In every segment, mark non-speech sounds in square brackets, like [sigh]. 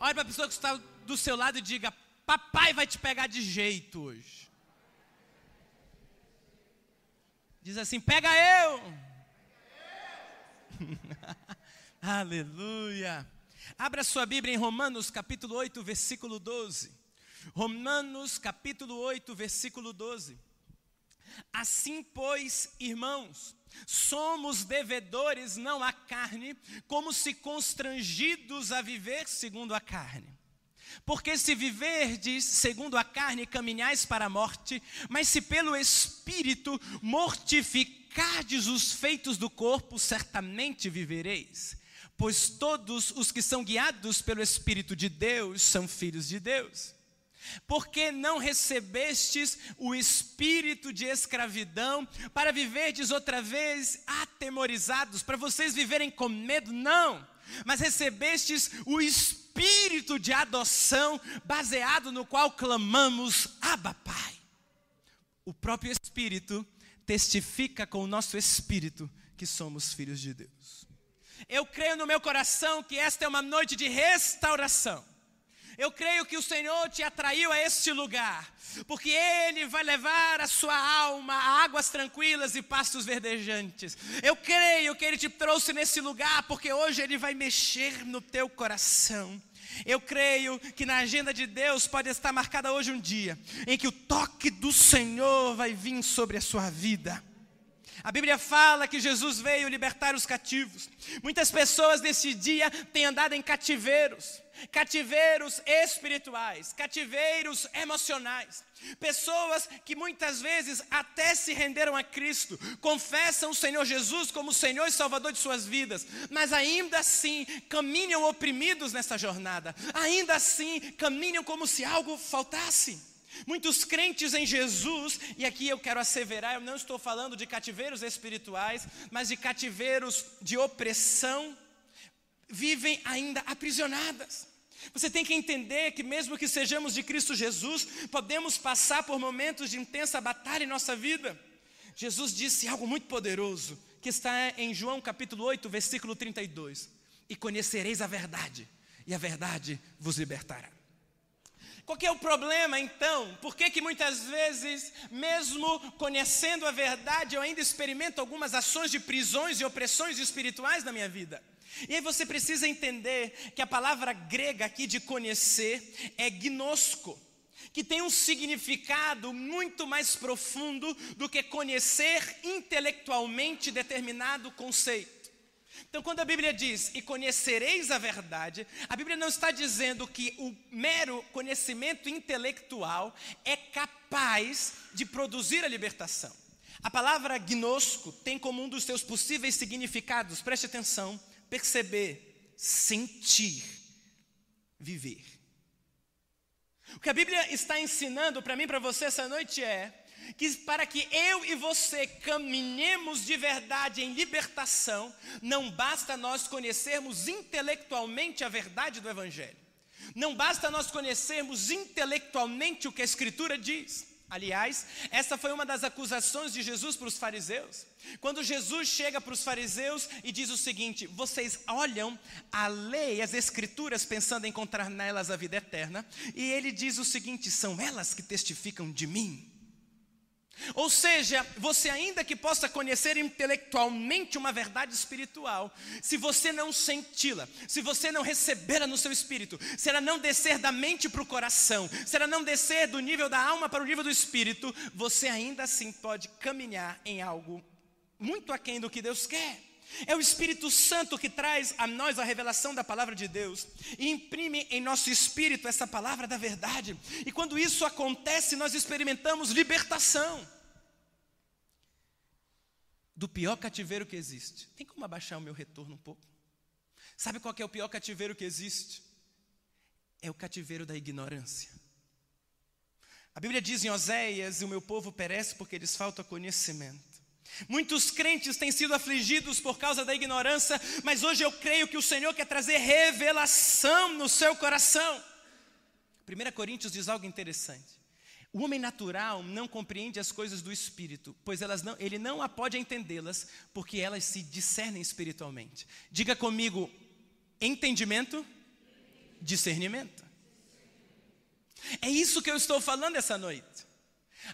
Olhe para a pessoa que está do seu lado e diga: Papai vai te pegar de jeito hoje. Diz assim: Pega eu. [laughs] Aleluia. Abra sua Bíblia em Romanos capítulo 8, versículo 12. Romanos capítulo 8, versículo 12. Assim, pois, irmãos, somos devedores não à carne, como se constrangidos a viver segundo a carne. Porque se viverdes segundo a carne, caminhais para a morte, mas se pelo Espírito mortificardes os feitos do corpo, certamente vivereis. Pois todos os que são guiados pelo Espírito de Deus são filhos de Deus. Porque não recebestes o espírito de escravidão para viverdes outra vez atemorizados, para vocês viverem com medo? Não, mas recebestes o espírito de adoção, baseado no qual clamamos: Abba, Pai. O próprio Espírito testifica com o nosso espírito que somos filhos de Deus. Eu creio no meu coração que esta é uma noite de restauração eu creio que o Senhor te atraiu a este lugar, porque Ele vai levar a sua alma a águas tranquilas e pastos verdejantes. Eu creio que Ele te trouxe nesse lugar, porque hoje Ele vai mexer no teu coração. Eu creio que na agenda de Deus pode estar marcada hoje um dia em que o toque do Senhor vai vir sobre a sua vida. A Bíblia fala que Jesus veio libertar os cativos. Muitas pessoas nesse dia têm andado em cativeiros cativeiros espirituais, cativeiros emocionais. Pessoas que muitas vezes até se renderam a Cristo, confessam o Senhor Jesus como Senhor e Salvador de suas vidas, mas ainda assim caminham oprimidos nessa jornada, ainda assim caminham como se algo faltasse. Muitos crentes em Jesus, e aqui eu quero asseverar, eu não estou falando de cativeiros espirituais, mas de cativeiros de opressão, vivem ainda aprisionadas. Você tem que entender que, mesmo que sejamos de Cristo Jesus, podemos passar por momentos de intensa batalha em nossa vida. Jesus disse algo muito poderoso, que está em João capítulo 8, versículo 32: E conhecereis a verdade, e a verdade vos libertará. Qual é o problema então? Por que, que muitas vezes, mesmo conhecendo a verdade, eu ainda experimento algumas ações de prisões e opressões espirituais na minha vida? E aí você precisa entender que a palavra grega aqui de conhecer é gnosco, que tem um significado muito mais profundo do que conhecer intelectualmente determinado conceito. Então, quando a Bíblia diz e conhecereis a verdade, a Bíblia não está dizendo que o mero conhecimento intelectual é capaz de produzir a libertação. A palavra gnosco tem como um dos seus possíveis significados, preste atenção, perceber, sentir, viver. O que a Bíblia está ensinando para mim e para você essa noite é que para que eu e você caminhemos de verdade em libertação, não basta nós conhecermos intelectualmente a verdade do Evangelho. Não basta nós conhecermos intelectualmente o que a Escritura diz. Aliás, essa foi uma das acusações de Jesus para os fariseus. Quando Jesus chega para os fariseus e diz o seguinte: vocês olham a lei, as escrituras, pensando em encontrar nelas a vida eterna, e ele diz o seguinte: são elas que testificam de mim. Ou seja, você ainda que possa conhecer intelectualmente uma verdade espiritual, se você não senti-la, se você não recebê-la no seu espírito, se ela não descer da mente para o coração, se ela não descer do nível da alma para o nível do espírito, você ainda assim pode caminhar em algo muito aquém do que Deus quer. É o Espírito Santo que traz a nós a revelação da palavra de Deus e imprime em nosso espírito essa palavra da verdade. E quando isso acontece, nós experimentamos libertação do pior cativeiro que existe. Tem como abaixar o meu retorno um pouco? Sabe qual é o pior cativeiro que existe? É o cativeiro da ignorância. A Bíblia diz em Oséias: O meu povo perece porque lhes falta conhecimento. Muitos crentes têm sido afligidos por causa da ignorância, mas hoje eu creio que o Senhor quer trazer revelação no seu coração. 1 Coríntios diz algo interessante. O homem natural não compreende as coisas do espírito, pois elas não, ele não pode entendê-las, porque elas se discernem espiritualmente. Diga comigo, entendimento discernimento. É isso que eu estou falando essa noite.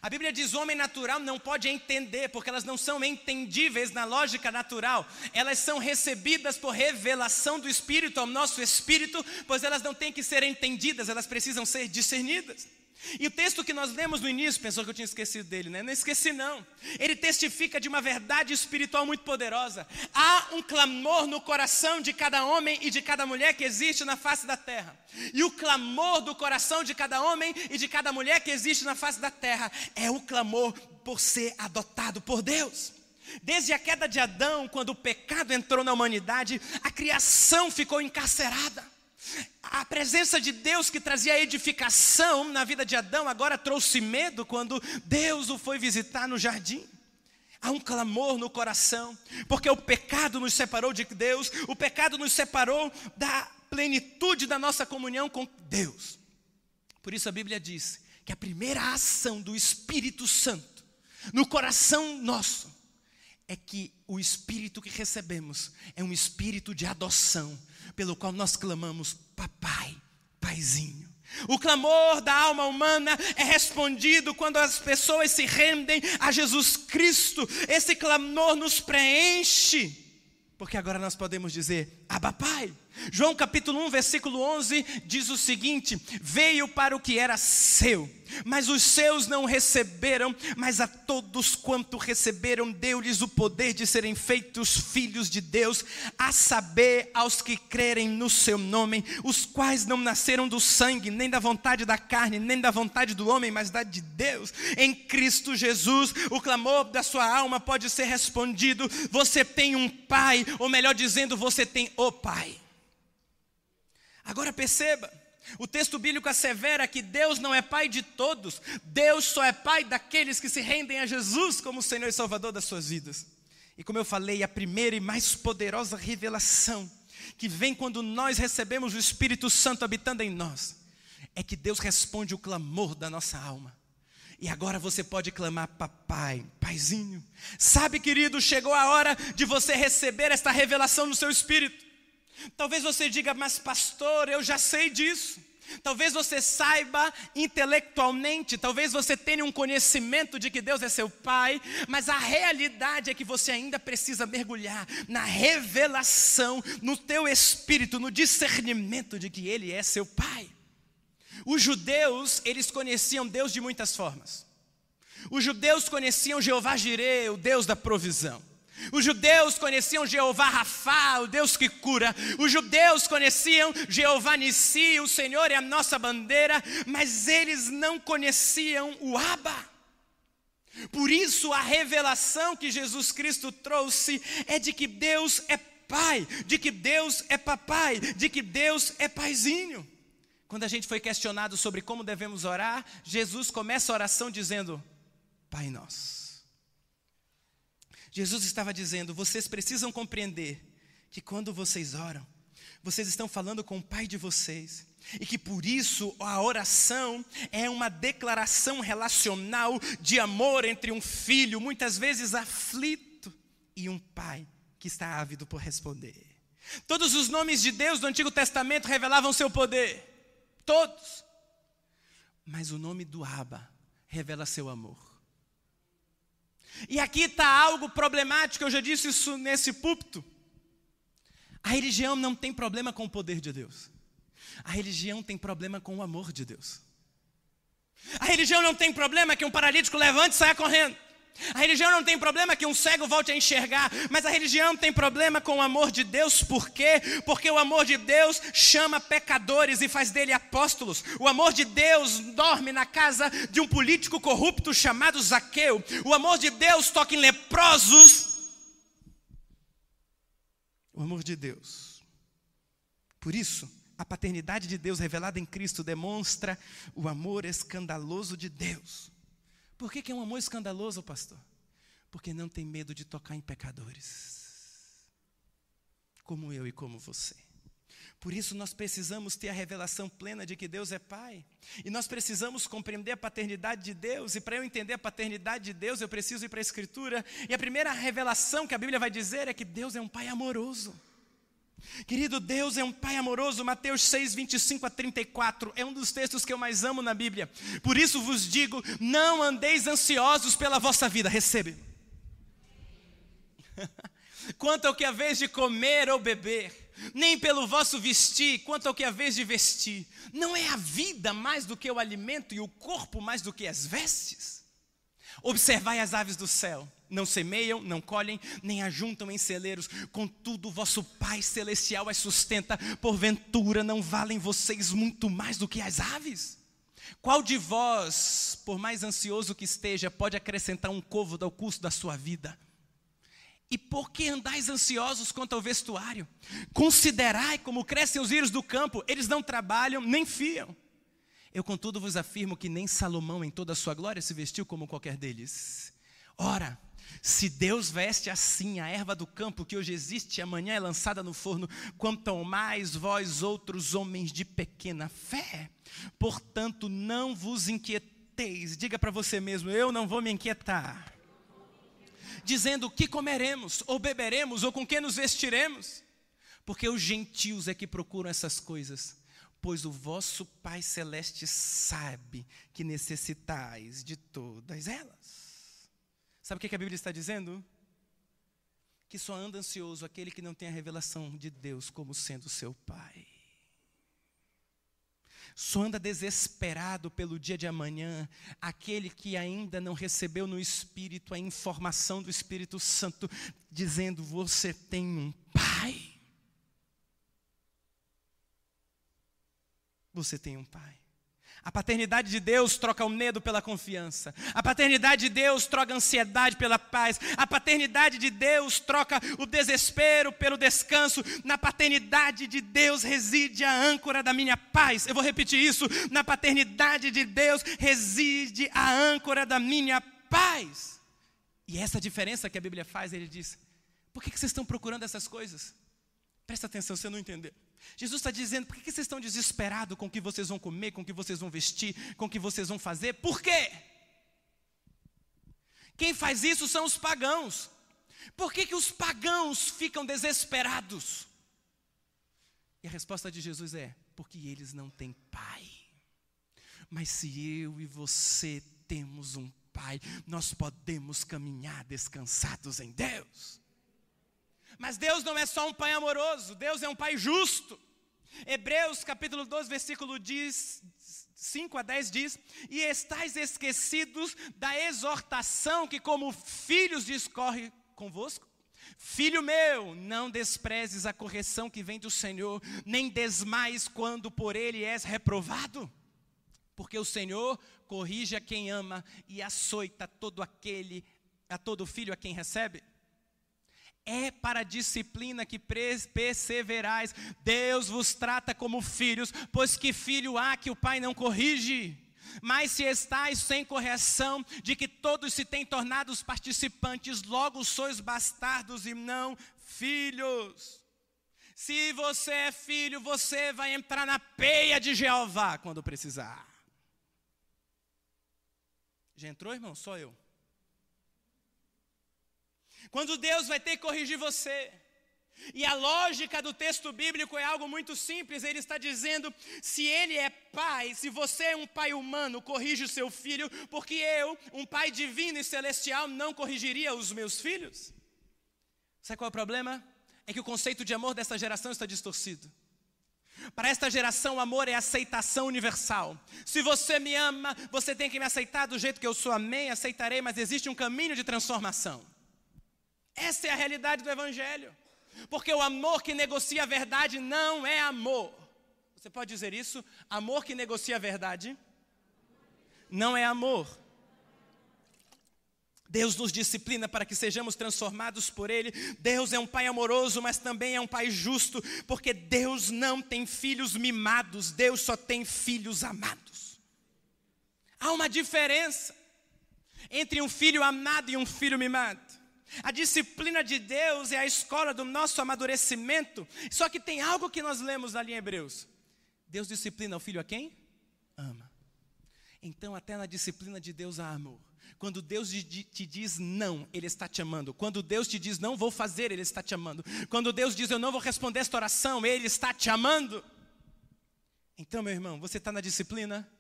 A Bíblia diz: homem natural não pode entender, porque elas não são entendíveis na lógica natural, elas são recebidas por revelação do Espírito ao nosso espírito, pois elas não têm que ser entendidas, elas precisam ser discernidas. E o texto que nós lemos no início, pensou que eu tinha esquecido dele, né? Não esqueci, não. Ele testifica de uma verdade espiritual muito poderosa. Há um clamor no coração de cada homem e de cada mulher que existe na face da terra. E o clamor do coração de cada homem e de cada mulher que existe na face da terra é o clamor por ser adotado por Deus. Desde a queda de Adão, quando o pecado entrou na humanidade, a criação ficou encarcerada. A presença de Deus que trazia edificação na vida de Adão agora trouxe medo quando Deus o foi visitar no jardim. Há um clamor no coração, porque o pecado nos separou de Deus, o pecado nos separou da plenitude da nossa comunhão com Deus. Por isso a Bíblia diz que a primeira ação do Espírito Santo no coração nosso é que o espírito que recebemos é um espírito de adoção pelo qual nós clamamos, papai, paizinho. O clamor da alma humana é respondido quando as pessoas se rendem a Jesus Cristo. Esse clamor nos preenche, porque agora nós podemos dizer: Abba, Pai. João capítulo 1, versículo 11 diz o seguinte: Veio para o que era seu, mas os seus não receberam, mas a todos quanto receberam, deu-lhes o poder de serem feitos filhos de Deus, a saber, aos que crerem no seu nome, os quais não nasceram do sangue, nem da vontade da carne, nem da vontade do homem, mas da de Deus. Em Cristo Jesus, o clamor da sua alma pode ser respondido: Você tem um Pai, ou melhor dizendo, você tem o Pai. Agora perceba, o texto bíblico assevera que Deus não é pai de todos, Deus só é pai daqueles que se rendem a Jesus como Senhor e Salvador das suas vidas. E como eu falei, a primeira e mais poderosa revelação que vem quando nós recebemos o Espírito Santo habitando em nós, é que Deus responde o clamor da nossa alma. E agora você pode clamar, papai, paizinho. Sabe, querido, chegou a hora de você receber esta revelação no seu espírito. Talvez você diga, mas pastor, eu já sei disso. Talvez você saiba intelectualmente, talvez você tenha um conhecimento de que Deus é seu Pai, mas a realidade é que você ainda precisa mergulhar na revelação, no teu espírito, no discernimento de que Ele é seu Pai. Os judeus, eles conheciam Deus de muitas formas. Os judeus conheciam Jeová Jireh, o Deus da provisão. Os judeus conheciam Jeová Rafá, o Deus que cura. Os judeus conheciam Jeová Nissi, o Senhor é a nossa bandeira, mas eles não conheciam o Abba. Por isso a revelação que Jesus Cristo trouxe é de que Deus é pai, de que Deus é papai, de que Deus é paizinho. Quando a gente foi questionado sobre como devemos orar, Jesus começa a oração dizendo: Pai nosso Jesus estava dizendo: vocês precisam compreender que quando vocês oram, vocês estão falando com o Pai de vocês. E que por isso a oração é uma declaração relacional de amor entre um filho, muitas vezes aflito, e um pai que está ávido por responder. Todos os nomes de Deus do Antigo Testamento revelavam seu poder. Todos. Mas o nome do Abba revela seu amor. E aqui está algo problemático, eu já disse isso nesse púlpito. A religião não tem problema com o poder de Deus. A religião tem problema com o amor de Deus. A religião não tem problema que um paralítico levante e saia correndo. A religião não tem problema que um cego volte a enxergar, mas a religião tem problema com o amor de Deus, por quê? Porque o amor de Deus chama pecadores e faz dele apóstolos. O amor de Deus dorme na casa de um político corrupto chamado Zaqueu. O amor de Deus toca em leprosos. O amor de Deus. Por isso, a paternidade de Deus revelada em Cristo demonstra o amor escandaloso de Deus por que, que é um amor escandaloso, pastor? Porque não tem medo de tocar em pecadores, como eu e como você. Por isso nós precisamos ter a revelação plena de que Deus é Pai. E nós precisamos compreender a paternidade de Deus. E para eu entender a paternidade de Deus, eu preciso ir para a Escritura. E a primeira revelação que a Bíblia vai dizer é que Deus é um Pai amoroso. Querido, Deus é um Pai amoroso, Mateus 6, 25 a 34, é um dos textos que eu mais amo na Bíblia. Por isso vos digo: não andeis ansiosos pela vossa vida, recebe. [laughs] Quanto ao que a vez de comer ou beber, nem pelo vosso vestir, quanto ao que a vez de vestir. Não é a vida mais do que o alimento e o corpo mais do que as vestes? Observai as aves do céu não semeiam, não colhem, nem ajuntam em celeiros, contudo, vosso Pai Celestial as sustenta, porventura não valem vocês muito mais do que as aves? Qual de vós, por mais ansioso que esteja, pode acrescentar um côvado ao custo da sua vida? E por que andais ansiosos quanto ao vestuário? Considerai como crescem os íris do campo, eles não trabalham nem fiam. Eu, contudo, vos afirmo que nem Salomão, em toda a sua glória, se vestiu como qualquer deles. Ora, se Deus veste assim a erva do campo que hoje existe e amanhã é lançada no forno, quanto mais vós outros homens de pequena fé. Portanto, não vos inquieteis. Diga para você mesmo, eu não vou me inquietar. Dizendo o que comeremos, ou beberemos, ou com que nos vestiremos. Porque os gentios é que procuram essas coisas pois o vosso Pai Celeste sabe que necessitais de todas elas. Sabe o que a Bíblia está dizendo? Que só anda ansioso aquele que não tem a revelação de Deus como sendo seu Pai. Só anda desesperado pelo dia de amanhã aquele que ainda não recebeu no Espírito a informação do Espírito Santo, dizendo: Você tem um Pai. Você tem um Pai. A paternidade de Deus troca o medo pela confiança. A paternidade de Deus troca a ansiedade pela paz. A paternidade de Deus troca o desespero pelo descanso. Na paternidade de Deus reside a âncora da minha paz. Eu vou repetir isso. Na paternidade de Deus reside a âncora da minha paz. E essa diferença que a Bíblia faz, ele diz: por que vocês estão procurando essas coisas? Presta atenção, você não entendeu. Jesus está dizendo: por que vocês estão desesperados com o que vocês vão comer, com o que vocês vão vestir, com o que vocês vão fazer? Por quê? Quem faz isso são os pagãos. Por que, que os pagãos ficam desesperados? E a resposta de Jesus é: porque eles não têm pai. Mas se eu e você temos um pai, nós podemos caminhar descansados em Deus. Mas Deus não é só um pai amoroso, Deus é um pai justo. Hebreus capítulo 12, versículo 5 a 10 diz: E estáis esquecidos da exortação que, como filhos, discorre convosco? Filho meu, não desprezes a correção que vem do Senhor, nem desmais quando por ele és reprovado. Porque o Senhor corrige a quem ama e açoita todo aquele, a todo filho a quem recebe é para a disciplina que perseverais. Deus vos trata como filhos, pois que filho há que o pai não corrige? Mas se estáis sem correção, de que todos se têm tornado os participantes, logo sois bastardos e não filhos. Se você é filho, você vai entrar na peia de Jeová quando precisar. Já entrou, irmão? Só eu. Quando Deus vai ter que corrigir você. E a lógica do texto bíblico é algo muito simples. Ele está dizendo: se ele é pai, se você é um pai humano, corrige o seu filho, porque eu, um pai divino e celestial, não corrigiria os meus filhos. Sabe qual é o problema? É que o conceito de amor dessa geração está distorcido. Para esta geração, amor é aceitação universal. Se você me ama, você tem que me aceitar do jeito que eu sou. Amém, aceitarei, mas existe um caminho de transformação. Essa é a realidade do Evangelho. Porque o amor que negocia a verdade não é amor. Você pode dizer isso? Amor que negocia a verdade não é amor. Deus nos disciplina para que sejamos transformados por Ele. Deus é um Pai amoroso, mas também é um Pai justo, porque Deus não tem filhos mimados, Deus só tem filhos amados. Há uma diferença entre um filho amado e um filho mimado. A disciplina de Deus é a escola do nosso amadurecimento. Só que tem algo que nós lemos ali em Hebreus. Deus disciplina o filho a quem? Ama. Então, até na disciplina de Deus há amor. Quando Deus te diz não, Ele está te amando. Quando Deus te diz não vou fazer, Ele está te amando. Quando Deus diz eu não vou responder esta oração, Ele está te amando. Então, meu irmão, você está na disciplina?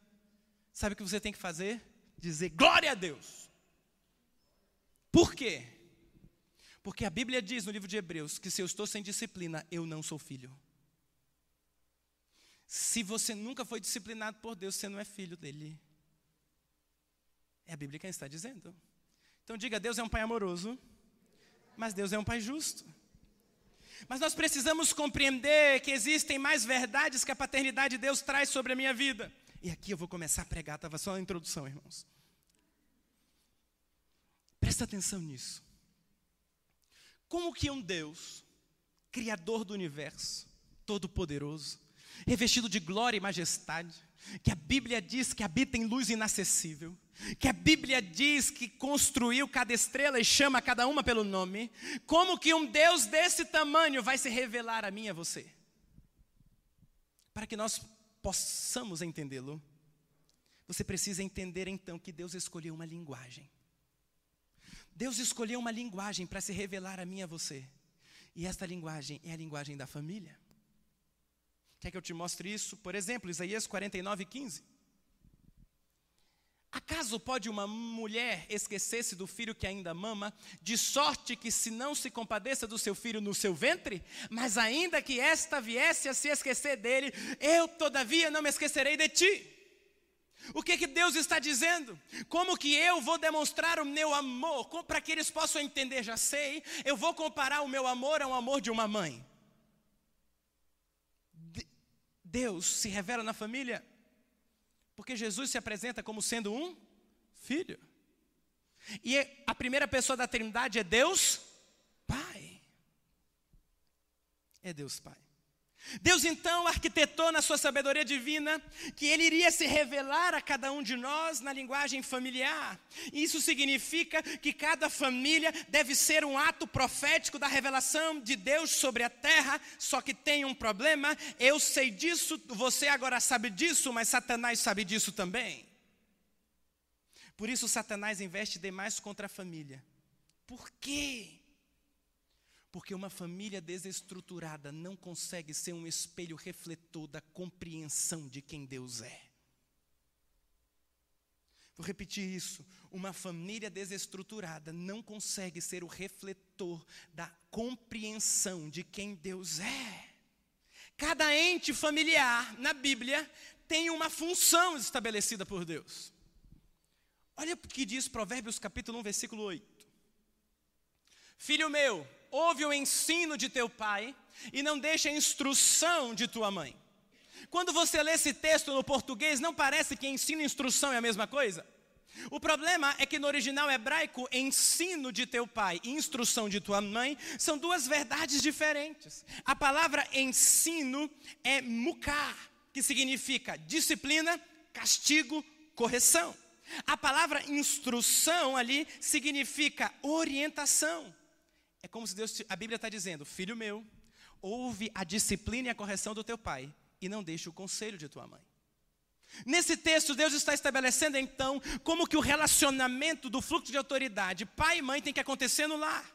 Sabe o que você tem que fazer? Dizer glória a Deus. Por quê? Porque a Bíblia diz no livro de Hebreus que se eu estou sem disciplina, eu não sou filho. Se você nunca foi disciplinado por Deus, você não é filho dele. É a Bíblia quem está dizendo. Então diga: Deus é um pai amoroso, mas Deus é um pai justo. Mas nós precisamos compreender que existem mais verdades que a paternidade de Deus traz sobre a minha vida. E aqui eu vou começar a pregar, estava só a introdução, irmãos. Presta atenção nisso. Como que um Deus, Criador do universo, Todo-Poderoso, revestido de glória e majestade, que a Bíblia diz que habita em luz inacessível, que a Bíblia diz que construiu cada estrela e chama cada uma pelo nome, como que um Deus desse tamanho vai se revelar a mim e a você? Para que nós possamos entendê-lo, você precisa entender então que Deus escolheu uma linguagem. Deus escolheu uma linguagem para se revelar a mim e a você. E esta linguagem é a linguagem da família. Quer que eu te mostre isso? Por exemplo, Isaías 49, 15. Acaso pode uma mulher esquecer-se do filho que ainda mama, de sorte que se não se compadeça do seu filho no seu ventre? Mas ainda que esta viesse a se esquecer dele, eu todavia não me esquecerei de ti. O que que Deus está dizendo? Como que eu vou demonstrar o meu amor? Para que eles possam entender, já sei, eu vou comparar o meu amor ao amor de uma mãe. Deus se revela na família porque Jesus se apresenta como sendo um filho. E a primeira pessoa da Trindade é Deus Pai. É Deus Pai. Deus então arquitetou na sua sabedoria divina que ele iria se revelar a cada um de nós na linguagem familiar. Isso significa que cada família deve ser um ato profético da revelação de Deus sobre a terra, só que tem um problema, eu sei disso, você agora sabe disso, mas Satanás sabe disso também. Por isso Satanás investe demais contra a família. Por quê? Porque uma família desestruturada não consegue ser um espelho refletor da compreensão de quem Deus é. Vou repetir isso. Uma família desestruturada não consegue ser o refletor da compreensão de quem Deus é. Cada ente familiar na Bíblia tem uma função estabelecida por Deus. Olha o que diz Provérbios capítulo 1, versículo 8. Filho meu, ouve o ensino de teu pai e não deixe a instrução de tua mãe. Quando você lê esse texto no português, não parece que ensino e instrução é a mesma coisa? O problema é que no original hebraico, ensino de teu pai e instrução de tua mãe são duas verdades diferentes. A palavra ensino é mukar, que significa disciplina, castigo, correção. A palavra instrução ali significa orientação. É como se Deus, a Bíblia está dizendo: Filho meu, ouve a disciplina e a correção do teu pai e não deixe o conselho de tua mãe. Nesse texto, Deus está estabelecendo então como que o relacionamento do fluxo de autoridade pai e mãe tem que acontecer no lar.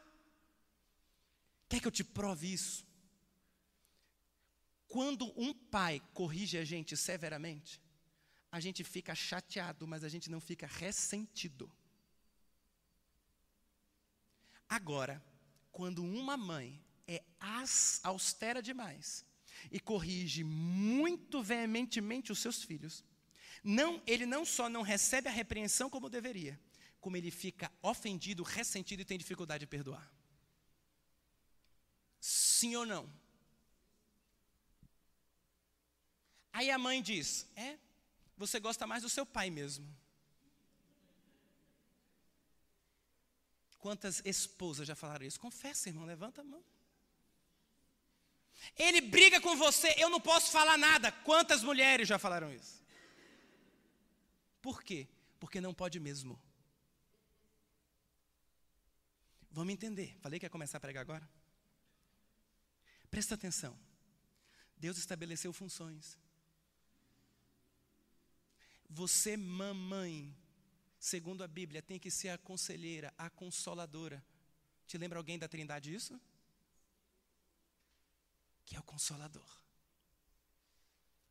Quer que eu te prove isso? Quando um pai corrige a gente severamente, a gente fica chateado, mas a gente não fica ressentido. Agora, quando uma mãe é austera demais e corrige muito veementemente os seus filhos, não, ele não só não recebe a repreensão como deveria, como ele fica ofendido, ressentido e tem dificuldade de perdoar. Sim ou não? Aí a mãe diz: É, você gosta mais do seu pai mesmo. Quantas esposas já falaram isso? Confessa, irmão, levanta a mão. Ele briga com você, eu não posso falar nada. Quantas mulheres já falaram isso? Por quê? Porque não pode mesmo. Vamos entender. Falei que ia começar a pregar agora? Presta atenção. Deus estabeleceu funções. Você, mamãe, segundo a Bíblia, tem que ser a conselheira, a consoladora. Te lembra alguém da Trindade isso? Que é o consolador.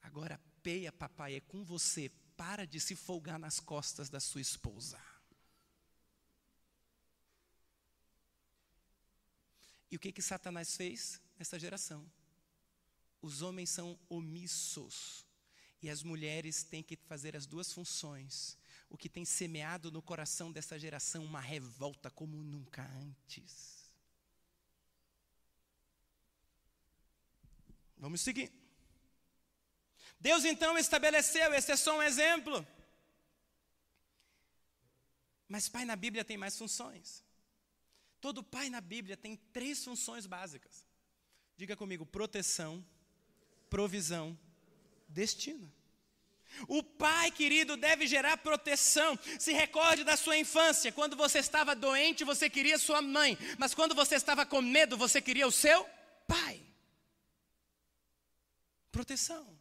Agora, peia, papai, é com você. Para de se folgar nas costas da sua esposa. E o que que Satanás fez nessa geração? Os homens são omissos e as mulheres têm que fazer as duas funções. O que tem semeado no coração dessa geração uma revolta como nunca antes. Vamos seguir. Deus então estabeleceu, esse é só um exemplo. Mas pai na Bíblia tem mais funções. Todo pai na Bíblia tem três funções básicas. Diga comigo: proteção, provisão destino. O pai querido deve gerar proteção. Se recorde da sua infância. Quando você estava doente, você queria sua mãe. Mas quando você estava com medo, você queria o seu pai. Proteção.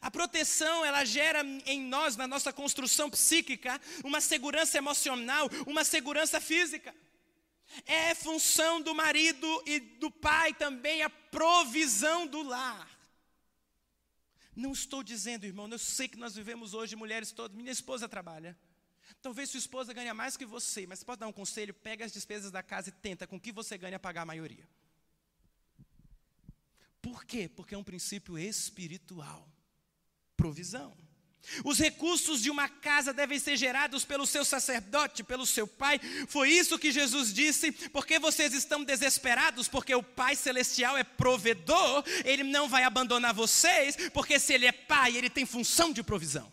A proteção, ela gera em nós, na nossa construção psíquica, uma segurança emocional, uma segurança física. É função do marido e do pai também a provisão do lar. Não estou dizendo, irmão, eu sei que nós vivemos hoje mulheres todas, minha esposa trabalha. Talvez sua esposa ganhe mais que você, mas pode dar um conselho? Pega as despesas da casa e tenta com que você ganha pagar a maioria. Por quê? Porque é um princípio espiritual. Provisão. Os recursos de uma casa devem ser gerados pelo seu sacerdote, pelo seu pai. Foi isso que Jesus disse. Porque vocês estão desesperados? Porque o Pai Celestial é provedor, ele não vai abandonar vocês, porque se ele é pai, ele tem função de provisão.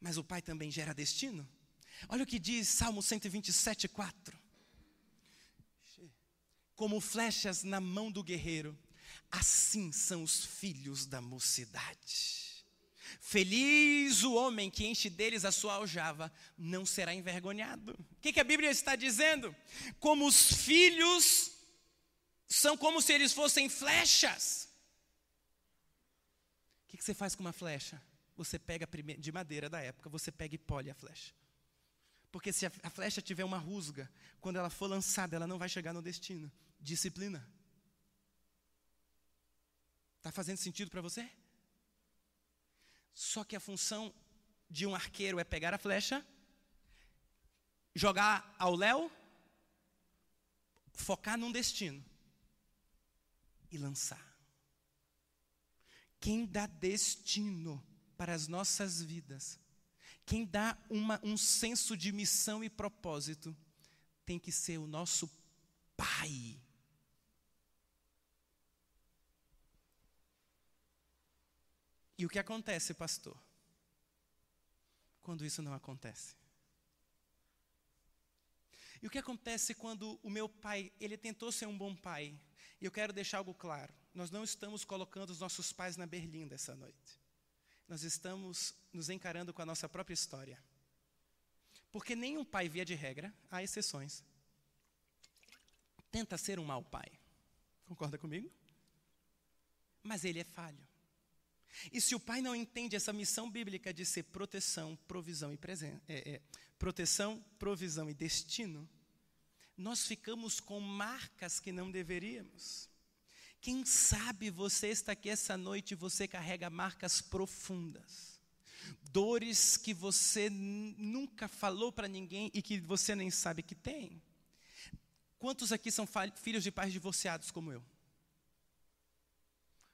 Mas o Pai também gera destino. Olha o que diz Salmo 127, 4. Como flechas na mão do guerreiro Assim são os filhos da mocidade. Feliz o homem que enche deles a sua aljava, não será envergonhado. O que, que a Bíblia está dizendo? Como os filhos são como se eles fossem flechas. O que, que você faz com uma flecha? Você pega de madeira da época, você pega e pole a flecha. Porque se a flecha tiver uma rusga, quando ela for lançada, ela não vai chegar no destino. Disciplina. Está fazendo sentido para você? Só que a função de um arqueiro é pegar a flecha, jogar ao léu, focar num destino e lançar. Quem dá destino para as nossas vidas, quem dá uma, um senso de missão e propósito, tem que ser o nosso Pai. E o que acontece, pastor? Quando isso não acontece? E o que acontece quando o meu pai, ele tentou ser um bom pai? E eu quero deixar algo claro. Nós não estamos colocando os nossos pais na berlinda essa noite. Nós estamos nos encarando com a nossa própria história. Porque nenhum pai, via de regra, há exceções, tenta ser um mau pai. Concorda comigo? Mas ele é falho. E se o pai não entende essa missão bíblica de ser proteção, provisão e presença, é, é, proteção, provisão e destino, nós ficamos com marcas que não deveríamos. Quem sabe você está aqui essa noite e você carrega marcas profundas, dores que você nunca falou para ninguém e que você nem sabe que tem. Quantos aqui são filhos de pais divorciados como eu?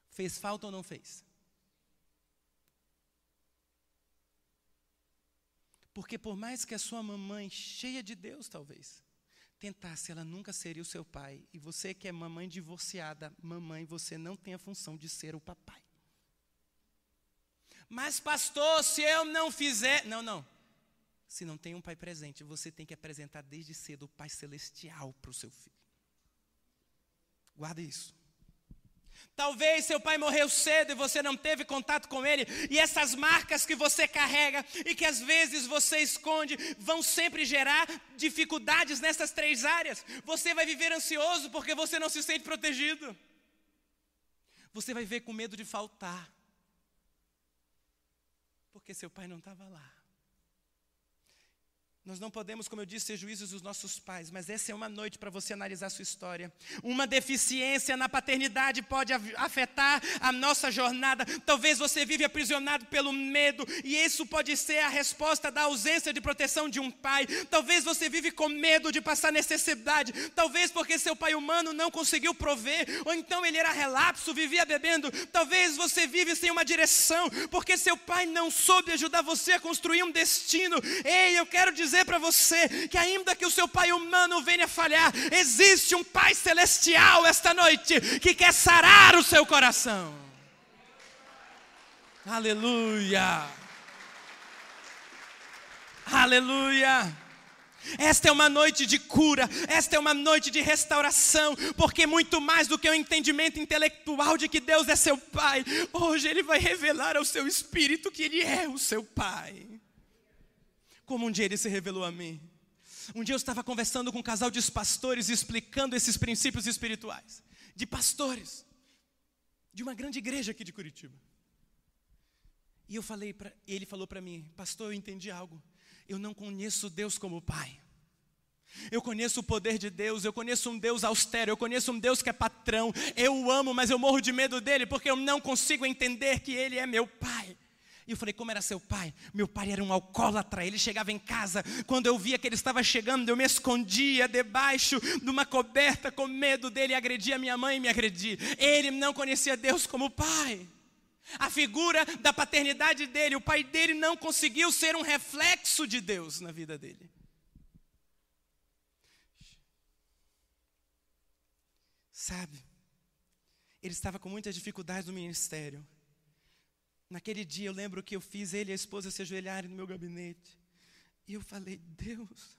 Fez falta ou não fez? Porque por mais que a sua mamãe, cheia de Deus talvez, tentasse, ela nunca seria o seu pai. E você que é mamãe divorciada, mamãe, você não tem a função de ser o papai. Mas pastor, se eu não fizer, não, não. Se não tem um pai presente, você tem que apresentar desde cedo o Pai celestial para o seu filho. Guarda isso. Talvez seu pai morreu cedo e você não teve contato com ele, e essas marcas que você carrega e que às vezes você esconde vão sempre gerar dificuldades nessas três áreas. Você vai viver ansioso porque você não se sente protegido. Você vai viver com medo de faltar. Porque seu pai não estava lá. Nós não podemos, como eu disse, ser juízes dos nossos pais, mas essa é uma noite para você analisar sua história. Uma deficiência na paternidade pode afetar a nossa jornada. Talvez você vive aprisionado pelo medo, e isso pode ser a resposta da ausência de proteção de um pai. Talvez você vive com medo de passar necessidade, talvez porque seu pai humano não conseguiu prover, ou então ele era relapso, vivia bebendo. Talvez você vive sem uma direção, porque seu pai não soube ajudar você a construir um destino. Ei, eu quero dizer dizer para você que, ainda que o seu pai humano venha falhar, existe um Pai celestial esta noite que quer sarar o seu coração. Aleluia! Aleluia! Esta é uma noite de cura, esta é uma noite de restauração, porque muito mais do que o um entendimento intelectual de que Deus é seu Pai, hoje Ele vai revelar ao seu espírito que Ele é o seu Pai como um dia ele se revelou a mim. Um dia eu estava conversando com um casal de pastores, explicando esses princípios espirituais, de pastores, de uma grande igreja aqui de Curitiba. E eu falei para ele falou para mim, pastor, eu entendi algo. Eu não conheço Deus como Pai. Eu conheço o poder de Deus, eu conheço um Deus austero, eu conheço um Deus que é patrão. Eu o amo, mas eu morro de medo dele porque eu não consigo entender que ele é meu Pai. E eu falei, como era seu pai? Meu pai era um alcoólatra. Ele chegava em casa, quando eu via que ele estava chegando, eu me escondia debaixo de uma coberta com medo dele agredir a minha mãe e me agredir. Ele não conhecia Deus como pai. A figura da paternidade dele, o pai dele não conseguiu ser um reflexo de Deus na vida dele. Sabe, ele estava com muitas dificuldades no ministério. Naquele dia eu lembro que eu fiz ele e a esposa se ajoelharem no meu gabinete. E eu falei: Deus,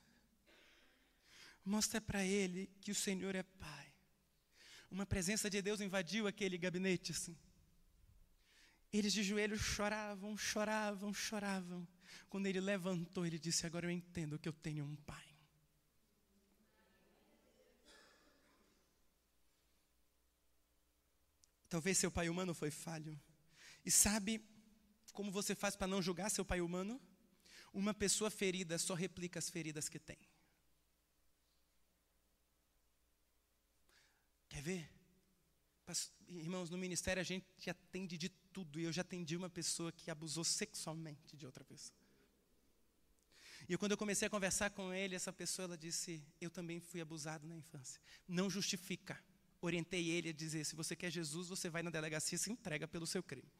mostra para ele que o Senhor é Pai. Uma presença de Deus invadiu aquele gabinete assim. Eles de joelhos choravam, choravam, choravam. Quando ele levantou, ele disse: Agora eu entendo que eu tenho um Pai. Talvez seu pai humano foi falho. E sabe como você faz para não julgar seu pai humano? Uma pessoa ferida só replica as feridas que tem. Quer ver? Irmãos, no ministério a gente atende de tudo. E eu já atendi uma pessoa que abusou sexualmente de outra pessoa. E quando eu comecei a conversar com ele, essa pessoa ela disse: Eu também fui abusado na infância. Não justifica. Orientei ele a dizer: Se você quer Jesus, você vai na delegacia e se entrega pelo seu crime.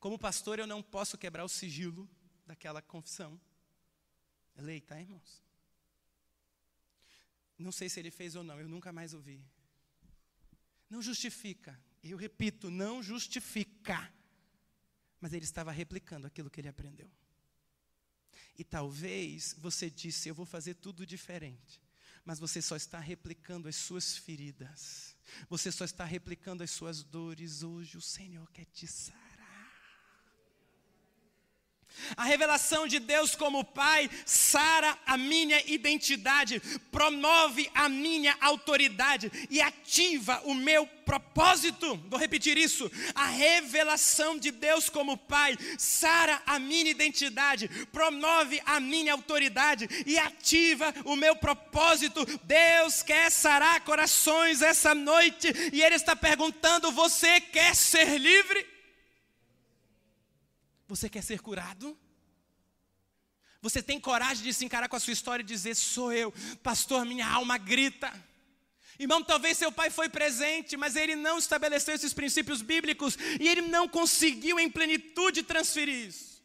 Como pastor, eu não posso quebrar o sigilo daquela confissão. É lei, tá, irmãos? Não sei se ele fez ou não, eu nunca mais ouvi. Não justifica. Eu repito, não justifica. Mas ele estava replicando aquilo que ele aprendeu. E talvez você disse, eu vou fazer tudo diferente. Mas você só está replicando as suas feridas. Você só está replicando as suas dores. Hoje o Senhor quer te sarar. A revelação de Deus como Pai sara a minha identidade, promove a minha autoridade e ativa o meu propósito. Vou repetir isso. A revelação de Deus como Pai sara a minha identidade, promove a minha autoridade e ativa o meu propósito. Deus quer sarar corações essa noite e Ele está perguntando: você quer ser livre? Você quer ser curado? Você tem coragem de se encarar com a sua história e dizer: Sou eu, pastor, minha alma grita. Irmão, talvez seu pai foi presente, mas ele não estabeleceu esses princípios bíblicos e ele não conseguiu em plenitude transferir isso.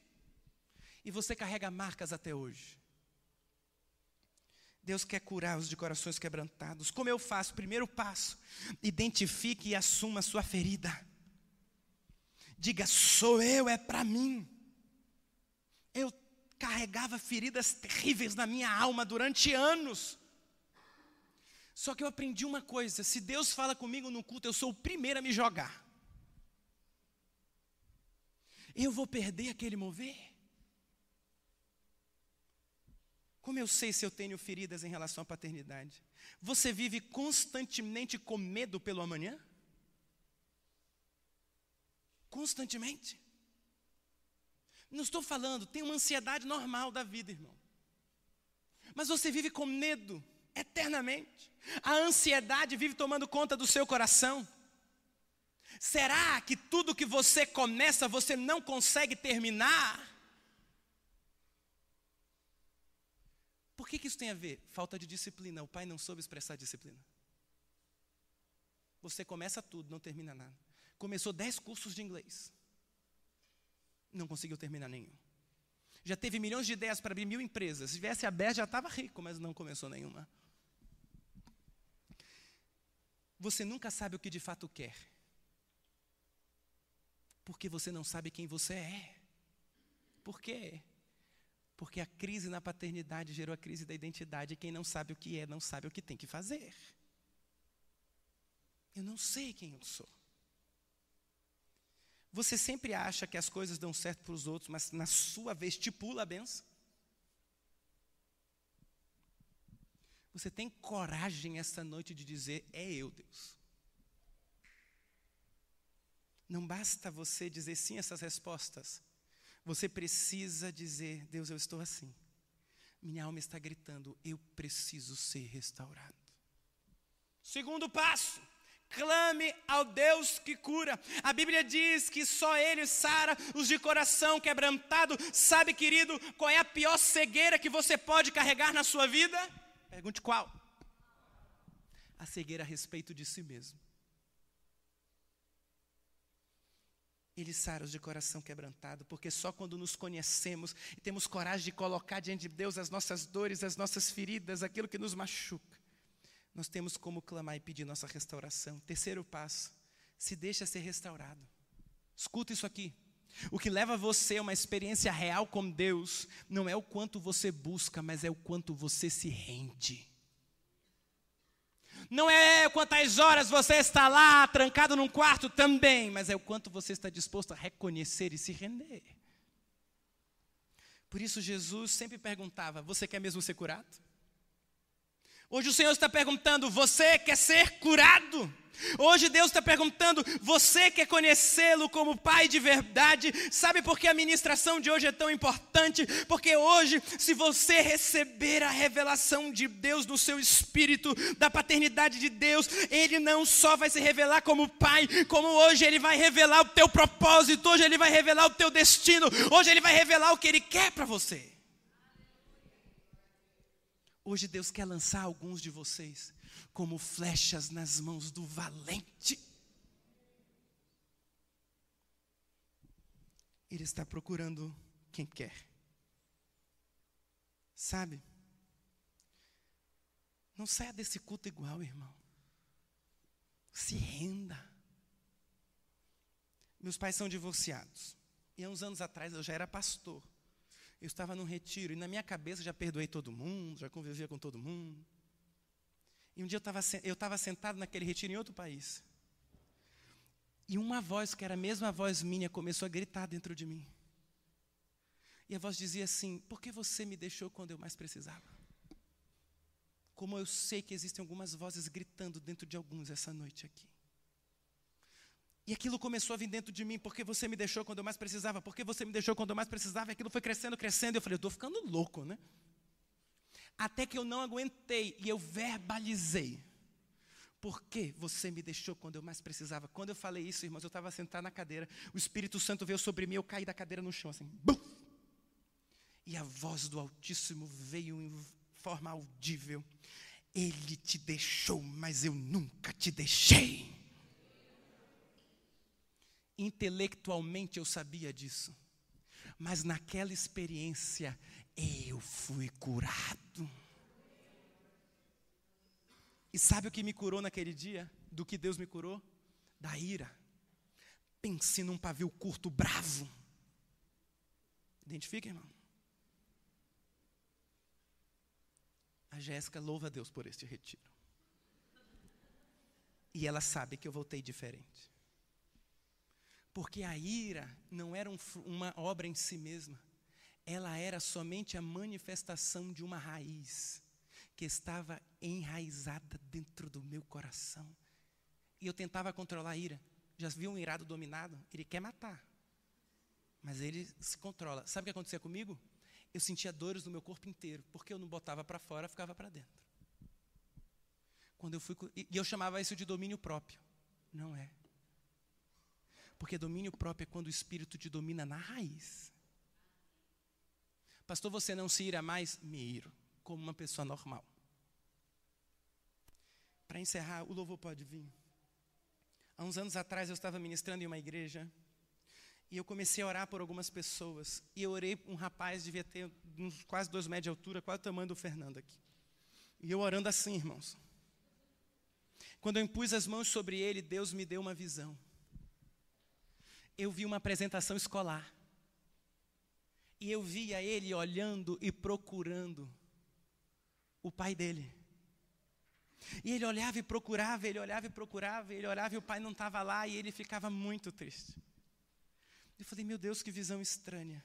E você carrega marcas até hoje. Deus quer curar os de corações quebrantados. Como eu faço? Primeiro passo: identifique e assuma a sua ferida. Diga, sou eu, é para mim. Eu carregava feridas terríveis na minha alma durante anos. Só que eu aprendi uma coisa: se Deus fala comigo no culto, eu sou o primeiro a me jogar. Eu vou perder aquele mover? Como eu sei se eu tenho feridas em relação à paternidade? Você vive constantemente com medo pelo amanhã? Constantemente. Não estou falando, tem uma ansiedade normal da vida, irmão. Mas você vive com medo eternamente. A ansiedade vive tomando conta do seu coração. Será que tudo que você começa você não consegue terminar? Por que, que isso tem a ver? Falta de disciplina. O pai não soube expressar disciplina. Você começa tudo, não termina nada. Começou dez cursos de inglês. Não conseguiu terminar nenhum. Já teve milhões de ideias para abrir mil empresas. Se tivesse aberto, já estava rico, mas não começou nenhuma. Você nunca sabe o que de fato quer. Porque você não sabe quem você é. Por quê? Porque a crise na paternidade gerou a crise da identidade. Quem não sabe o que é, não sabe o que tem que fazer. Eu não sei quem eu sou. Você sempre acha que as coisas dão certo para os outros, mas na sua vez estipula a benção. Você tem coragem esta noite de dizer: É eu, Deus. Não basta você dizer sim a essas respostas. Você precisa dizer: Deus, eu estou assim. Minha alma está gritando: Eu preciso ser restaurado. Segundo passo clame ao Deus que cura. A Bíblia diz que só Ele sara os de coração quebrantado. Sabe, querido, qual é a pior cegueira que você pode carregar na sua vida? Pergunte qual? A cegueira a respeito de si mesmo. Ele sara os de coração quebrantado, porque só quando nos conhecemos e temos coragem de colocar diante de Deus as nossas dores, as nossas feridas, aquilo que nos machuca, nós temos como clamar e pedir nossa restauração. Terceiro passo, se deixa ser restaurado. Escuta isso aqui. O que leva você a uma experiência real com Deus não é o quanto você busca, mas é o quanto você se rende. Não é quantas horas você está lá trancado num quarto também, mas é o quanto você está disposto a reconhecer e se render. Por isso Jesus sempre perguntava: Você quer mesmo ser curado? Hoje o Senhor está perguntando: você quer ser curado? Hoje Deus está perguntando: você quer conhecê-lo como Pai de verdade? Sabe por que a ministração de hoje é tão importante? Porque hoje, se você receber a revelação de Deus no seu espírito, da paternidade de Deus, Ele não só vai se revelar como Pai, como hoje Ele vai revelar o teu propósito, hoje Ele vai revelar o teu destino, hoje Ele vai revelar o que Ele quer para você. Hoje Deus quer lançar alguns de vocês como flechas nas mãos do valente. Ele está procurando quem quer. Sabe? Não saia desse culto igual, irmão. Se renda. Meus pais são divorciados. E há uns anos atrás eu já era pastor. Eu estava num retiro e na minha cabeça já perdoei todo mundo, já convivia com todo mundo. E um dia eu estava sentado naquele retiro em outro país. E uma voz, que era a mesma voz minha, começou a gritar dentro de mim. E a voz dizia assim: Por que você me deixou quando eu mais precisava? Como eu sei que existem algumas vozes gritando dentro de alguns essa noite aqui. E aquilo começou a vir dentro de mim, porque você me deixou quando eu mais precisava, porque você me deixou quando eu mais precisava, e aquilo foi crescendo, crescendo, e eu falei, eu estou ficando louco, né? Até que eu não aguentei e eu verbalizei. Por que você me deixou quando eu mais precisava? Quando eu falei isso, irmãos, eu estava sentado na cadeira, o Espírito Santo veio sobre mim, eu caí da cadeira no chão, assim, bum! E a voz do Altíssimo veio em forma audível. Ele te deixou, mas eu nunca te deixei. Intelectualmente eu sabia disso, mas naquela experiência eu fui curado. E sabe o que me curou naquele dia? Do que Deus me curou? Da ira. Pense num pavio curto, bravo. Identifica, irmão. A Jéssica louva a Deus por este retiro. E ela sabe que eu voltei diferente. Porque a ira não era um, uma obra em si mesma, ela era somente a manifestação de uma raiz que estava enraizada dentro do meu coração. E eu tentava controlar a ira. Já viu um irado dominado? Ele quer matar. Mas ele se controla. Sabe o que acontecia comigo? Eu sentia dores no meu corpo inteiro, porque eu não botava para fora, ficava para dentro. Quando eu fui e eu chamava isso de domínio próprio. Não é. Porque domínio próprio é quando o espírito te domina na raiz. Pastor, você não se ira mais? Me iro, como uma pessoa normal. Para encerrar, o louvor pode vir. Há uns anos atrás eu estava ministrando em uma igreja e eu comecei a orar por algumas pessoas. E eu orei, um rapaz devia ter uns quase dois metros de altura, quase o tamanho do Fernando aqui. E eu orando assim, irmãos. Quando eu impus as mãos sobre ele, Deus me deu uma visão. Eu vi uma apresentação escolar. E eu via ele olhando e procurando o pai dele. E ele olhava e procurava, ele olhava e procurava, ele olhava e o pai não estava lá e ele ficava muito triste. Eu falei, meu Deus, que visão estranha.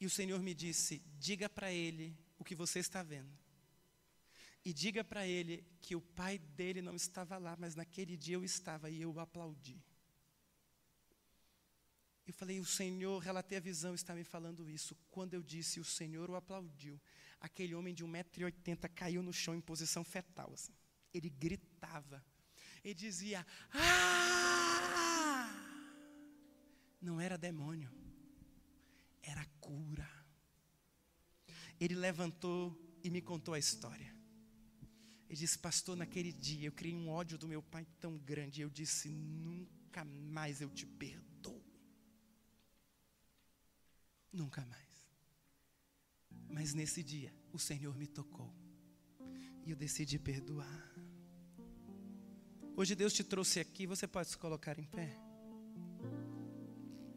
E o Senhor me disse: diga para ele o que você está vendo. E diga para ele que o pai dele não estava lá, mas naquele dia eu estava e eu o aplaudi. Eu falei, o Senhor, relatei a visão, está me falando isso. Quando eu disse, o Senhor o aplaudiu, aquele homem de 1,80m caiu no chão em posição fetal. Assim. Ele gritava. Ele dizia, ah! Não era demônio, era cura. Ele levantou e me contou a história. Ele disse, pastor, naquele dia eu criei um ódio do meu pai tão grande. Eu disse, nunca mais eu te perdoo. Nunca mais. Mas nesse dia, o Senhor me tocou. E eu decidi perdoar. Hoje Deus te trouxe aqui, você pode se colocar em pé?